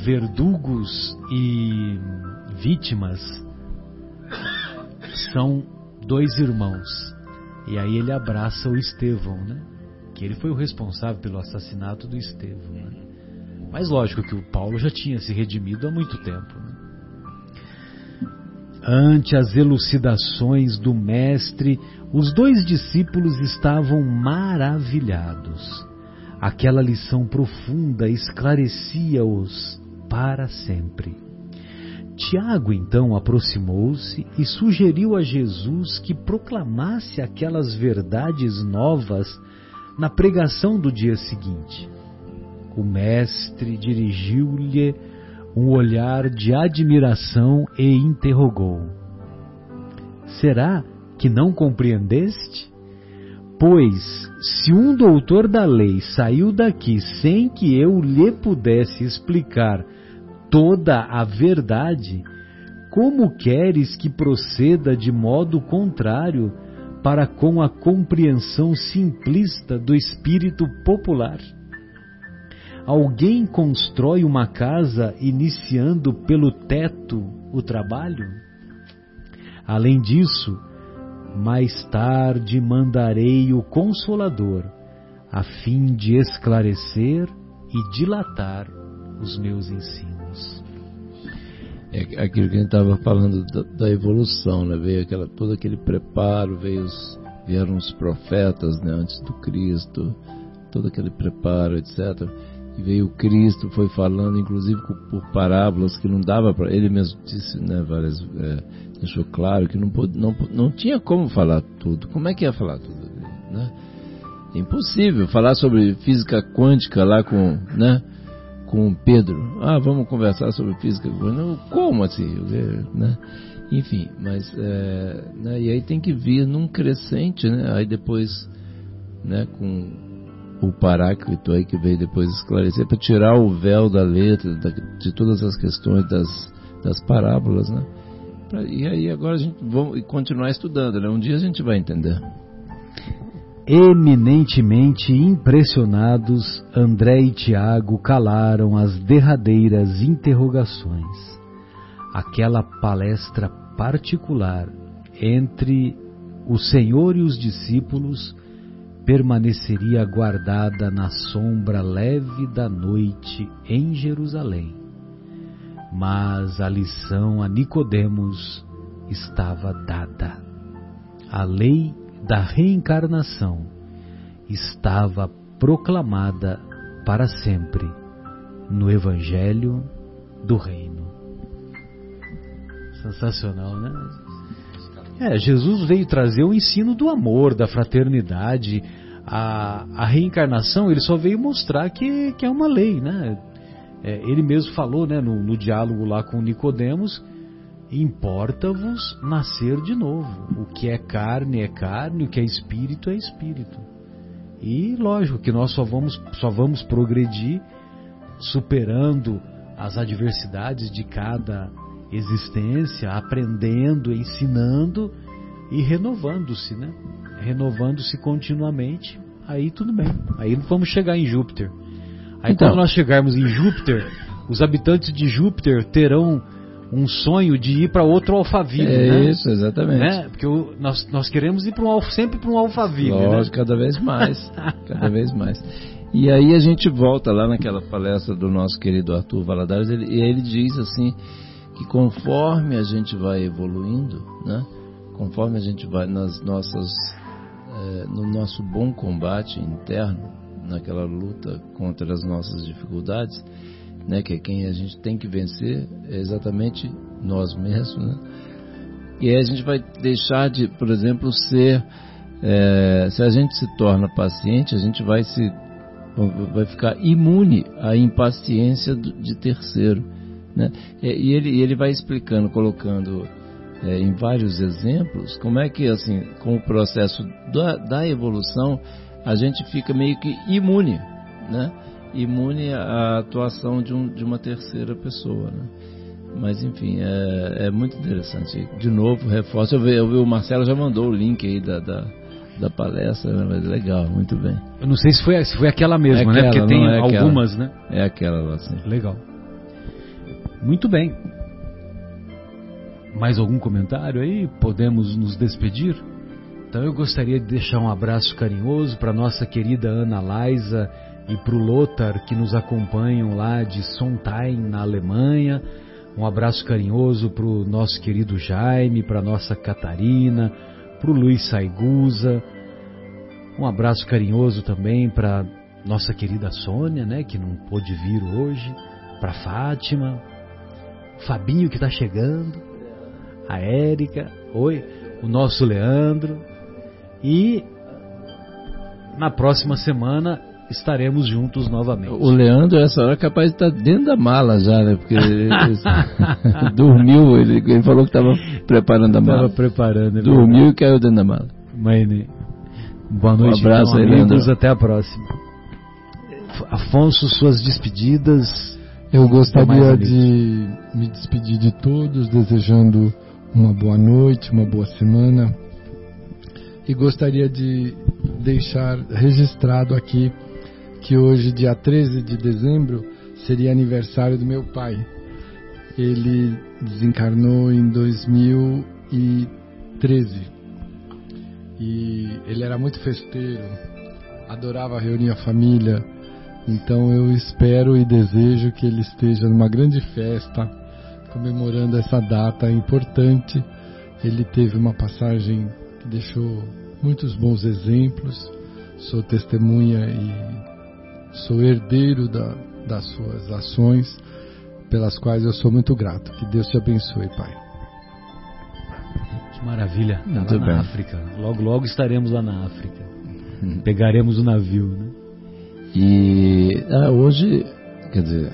verdugos e vítimas são dois irmãos. E aí ele abraça o Estevão, né? Que ele foi o responsável pelo assassinato do Estevão. Né? Mas lógico que o Paulo já tinha se redimido há muito tempo. Né? Ante as elucidações do Mestre, os dois discípulos estavam maravilhados. Aquela lição profunda esclarecia-os para sempre. Tiago então aproximou-se e sugeriu a Jesus que proclamasse aquelas verdades novas na pregação do dia seguinte. O Mestre dirigiu-lhe um olhar de admiração e interrogou: Será que não compreendeste? Pois, se um doutor da lei saiu daqui sem que eu lhe pudesse explicar toda a verdade, como queres que proceda de modo contrário para com a compreensão simplista do espírito popular? Alguém constrói uma casa iniciando pelo teto o trabalho? Além disso, mais tarde mandarei o Consolador, a fim de esclarecer e dilatar os meus ensinos. É aquilo que a gente estava falando da, da, evolução, né? veio aquela, todo aquele preparo, veio os, vieram os profetas né? antes do Cristo, todo aquele preparo, etc. E veio Cristo, foi falando, inclusive por parábolas que não dava para. Ele mesmo disse, né, várias. É, deixou claro que não, não, não tinha como falar tudo. Como é que ia falar tudo? Né? Impossível falar sobre física quântica lá com, né, com Pedro. Ah, vamos conversar sobre física quântica. Como assim? Né? Enfim, mas é, né, e aí tem que vir num crescente, né? Aí depois, né, com o Paráclito aí que veio depois esclarecer para tirar o véu da letra, da, de todas as questões das, das parábolas, né? Pra, e aí agora a gente vai continuar estudando, né? Um dia a gente vai entender. Eminentemente impressionados, André e Tiago calaram as derradeiras interrogações. Aquela palestra particular entre o Senhor e os discípulos permaneceria guardada na sombra leve da noite em Jerusalém mas a lição a Nicodemos estava dada. A lei da reencarnação estava proclamada para sempre no Evangelho do Reino. Sensacional, né? É, Jesus veio trazer o ensino do amor, da fraternidade. A, a reencarnação, ele só veio mostrar que, que é uma lei, né? É, ele mesmo falou né, no, no diálogo lá com Nicodemos, importa-vos nascer de novo. O que é carne é carne, o que é espírito é espírito. E lógico que nós só vamos, só vamos progredir superando as adversidades de cada existência, aprendendo, ensinando e renovando-se, né? Renovando-se continuamente aí tudo bem. Aí vamos chegar em Júpiter. Aí Então. quando nós chegarmos em Júpiter, os habitantes de Júpiter terão um sonho de ir para outro Alphaville, É né? isso, exatamente. Né? Porque o- nós, nós queremos ir para um, sempre para um Alphaville, né? Lógico, cada vez mais. cada vez mais. E aí a gente volta lá naquela palestra do nosso querido Arthur Valadares, ele, e ele diz assim que conforme a gente vai evoluindo, né, conforme a gente vai nas nossas, eh, no nosso bom combate interno, naquela luta contra as nossas dificuldades, né, que é quem a gente tem que vencer, é exatamente nós mesmos, né? E aí a gente vai deixar de, por exemplo, ser é, se a gente se torna paciente, a gente vai se vai ficar imune à impaciência de terceiro, né? E, ele, ele vai explicando, colocando é, em vários exemplos, como é que assim, com o processo da, da evolução, a gente fica meio que imune, né? Imune à atuação de, um, de uma terceira pessoa, né? Mas enfim, é, é muito interessante. De novo, reforço. Eu vi, eu vi o Marcelo já mandou o link aí da, da, da palestra, né? mas legal, muito bem. Eu não sei se foi, se foi aquela mesma, É né? aquela, Porque tem é aquela. algumas, né? É aquela lá, assim. Legal. Muito bem. Mais algum comentário aí? Podemos nos despedir? Então eu gostaria de deixar um abraço carinhoso para nossa querida Ana Laisa e para o Lothar que nos acompanham lá de Sontheim, na Alemanha. Um abraço carinhoso para o nosso querido Jaime, para nossa Catarina, para o Luiz Saigusa. Um abraço carinhoso também para nossa querida Sônia, né, que não pôde vir hoje, para Fátima, Fabinho que está chegando, a Érica, oi, o nosso Leandro e na próxima semana estaremos juntos novamente. O Leandro, essa hora, é capaz de estar dentro da mala já, né? Porque ele, ele dormiu, ele, ele falou que estava preparando a Estava mala. preparando. ele- Dormiu e caiu dentro da mala. Maine. Boa noite, Um abraço então, amigos. Leandro. Até a próxima. Afonso, suas despedidas. Eu gostaria Demais, de me despedir de todos, desejando uma boa noite, uma boa semana. E gostaria de deixar registrado aqui que hoje, dia 13 de dezembro, seria aniversário do meu pai. Ele desencarnou em 2013. E ele era muito festeiro, adorava reunir a família. Então eu espero e desejo que ele esteja numa grande festa comemorando essa data importante. Ele teve uma passagem que deixou muitos bons exemplos. Sou testemunha e sou herdeiro da, das suas ações, pelas quais eu sou muito grato. Que Deus te abençoe, Pai. Que maravilha. Tá Muito lá bem. na África. Logo, logo estaremos lá na África. Pegaremos o navio, né? E ah, hoje, quer dizer,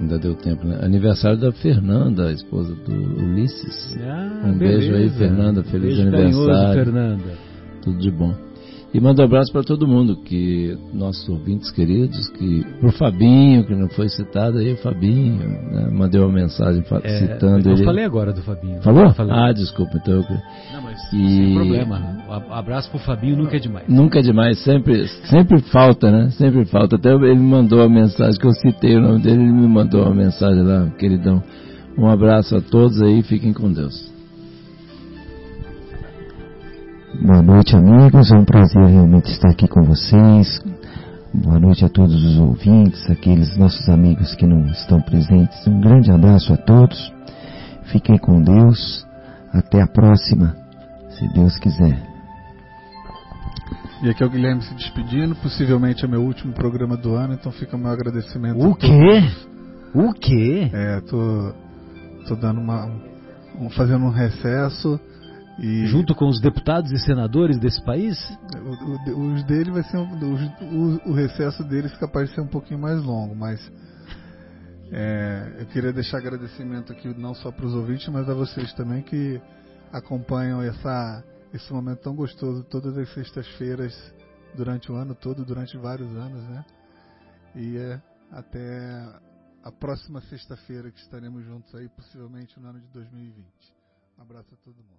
ainda deu tempo, né? Aniversário da Fernanda, a esposa do Ulisses. Ah, Um beijo aí, Fernanda. Feliz Beijo carinhoso, aniversário. Fernanda. Tudo de bom. E mando um abraço para todo mundo, que nossos ouvintes queridos, que pro Fabinho, que não foi citado aí, o Fabinho, né? mandei uma mensagem É, citando eu ele. falei agora do Fabinho. Falou? Falei. Ah, desculpa, então eu... Não, mas E- sem problema. O ab- abraço pro Fabinho nunca é demais. Nunca é demais, sempre, sempre falta, né? Sempre falta. Até ele me mandou a mensagem, que eu citei o nome dele, ele me mandou uma mensagem lá, queridão. Um abraço a todos aí, fiquem com Deus. Boa noite, amigos. É um prazer realmente estar aqui com vocês. Boa noite a todos os ouvintes, aqueles nossos amigos que não estão presentes. Um grande abraço a todos. Fiquem com Deus. Até a próxima, se Deus quiser. E aqui é o Guilherme se despedindo, possivelmente é meu último programa do ano, então fica o meu agradecimento. O quê? O quê? É, tô, tô dando uma, um- fazendo um recesso e Junto com os deputados e senadores desse país? o, o- os dele vai ser um, o, o recesso deles capaz de ser um pouquinho mais longo, mas é, eu queria deixar agradecimento aqui não só para os ouvintes, mas a vocês também que acompanham essa, esse momento tão gostoso todas as sextas-feiras durante o ano todo, durante vários anos, né? E é, até a próxima sexta-feira que estaremos juntos aí, possivelmente no ano de 2020. Um abraço a todo mundo.